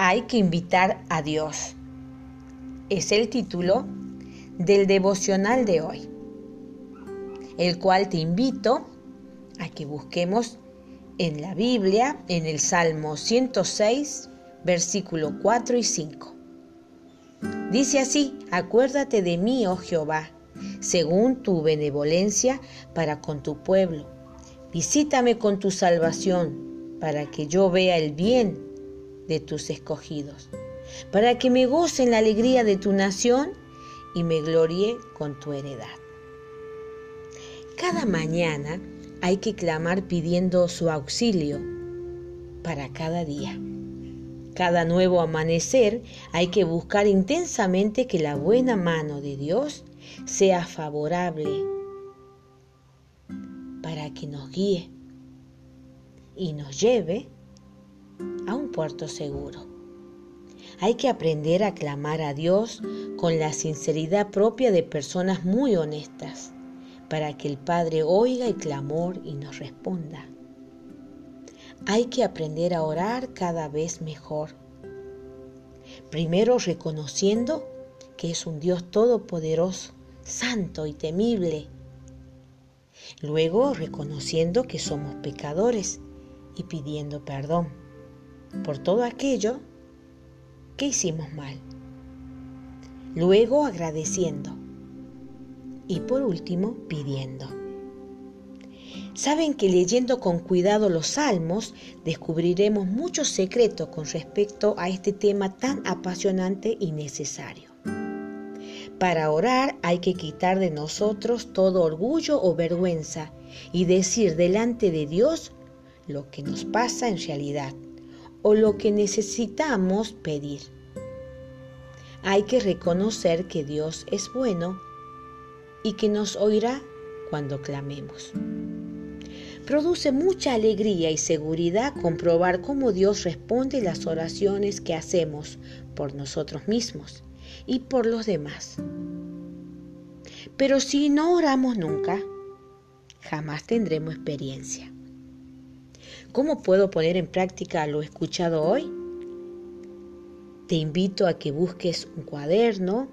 Hay que invitar a Dios. Es el título del devocional de hoy, el cual te invito a que busquemos en la Biblia, en el Salmo 106, versículo 4 y 5. Dice así, acuérdate de mí, oh Jehová, según tu benevolencia para con tu pueblo. Visítame con tu salvación, para que yo vea el bien de tus escogidos, para que me goce en la alegría de tu nación y me glorie con tu heredad. Cada mañana hay que clamar pidiendo su auxilio para cada día. Cada nuevo amanecer hay que buscar intensamente que la buena mano de Dios sea favorable para que nos guíe y nos lleve puerto seguro. Hay que aprender a clamar a Dios con la sinceridad propia de personas muy honestas, para que el Padre oiga el clamor y nos responda. Hay que aprender a orar cada vez mejor. Primero reconociendo que es un Dios todopoderoso, santo y temible. Luego reconociendo que somos pecadores y pidiendo perdón por todo aquello que hicimos mal. Luego agradeciendo. Y por último pidiendo. Saben que leyendo con cuidado los salmos descubriremos muchos secretos con respecto a este tema tan apasionante y necesario. Para orar hay que quitar de nosotros todo orgullo o vergüenza y decir delante de Dios lo que nos pasa en realidad o lo que necesitamos pedir. Hay que reconocer que Dios es bueno y que nos oirá cuando clamemos. Produce mucha alegría y seguridad comprobar cómo Dios responde las oraciones que hacemos por nosotros mismos y por los demás. Pero si no oramos nunca, jamás tendremos experiencia. ¿Cómo puedo poner en práctica lo escuchado hoy? Te invito a que busques un cuaderno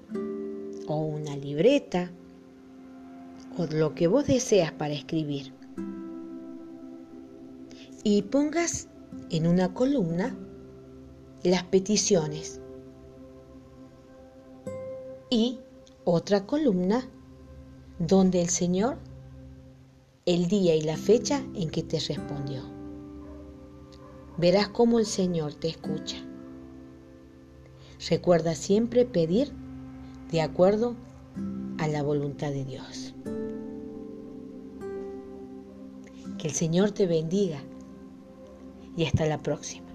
o una libreta o lo que vos deseas para escribir. Y pongas en una columna las peticiones. Y otra columna donde el Señor el día y la fecha en que te respondió verás cómo el Señor te escucha. Recuerda siempre pedir de acuerdo a la voluntad de Dios. Que el Señor te bendiga y hasta la próxima.